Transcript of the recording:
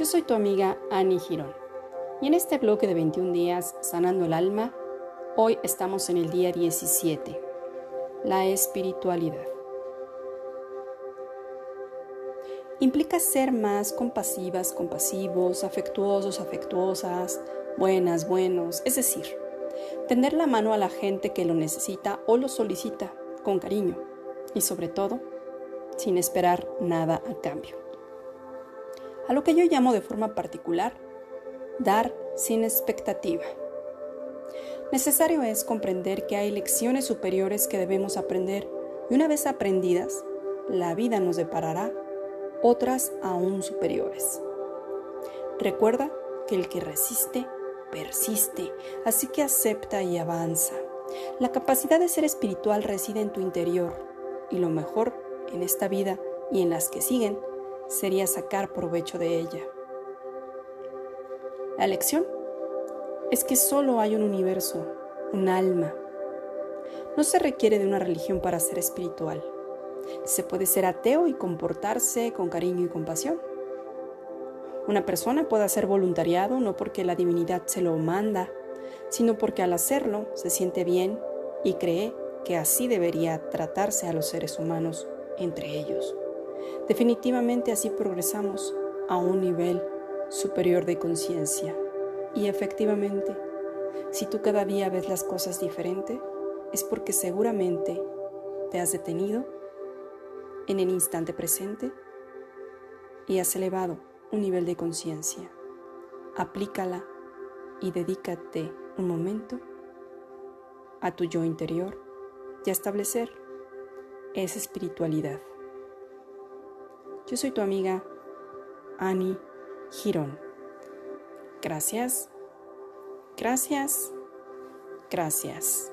Yo soy tu amiga Annie Girón y en este bloque de 21 días Sanando el Alma, hoy estamos en el día 17, la espiritualidad. Implica ser más compasivas, compasivos, afectuosos, afectuosas, buenas, buenos, es decir, tender la mano a la gente que lo necesita o lo solicita con cariño y sobre todo sin esperar nada a cambio a lo que yo llamo de forma particular dar sin expectativa. Necesario es comprender que hay lecciones superiores que debemos aprender y una vez aprendidas, la vida nos deparará otras aún superiores. Recuerda que el que resiste, persiste, así que acepta y avanza. La capacidad de ser espiritual reside en tu interior y lo mejor en esta vida y en las que siguen sería sacar provecho de ella. La lección es que solo hay un universo, un alma. No se requiere de una religión para ser espiritual. Se puede ser ateo y comportarse con cariño y compasión. Una persona puede hacer voluntariado no porque la divinidad se lo manda, sino porque al hacerlo se siente bien y cree que así debería tratarse a los seres humanos entre ellos. Definitivamente así progresamos a un nivel superior de conciencia. Y efectivamente, si tú cada día ves las cosas diferente, es porque seguramente te has detenido en el instante presente y has elevado un nivel de conciencia. Aplícala y dedícate un momento a tu yo interior y a establecer esa espiritualidad. Yo soy tu amiga Annie Girón. Gracias, gracias, gracias.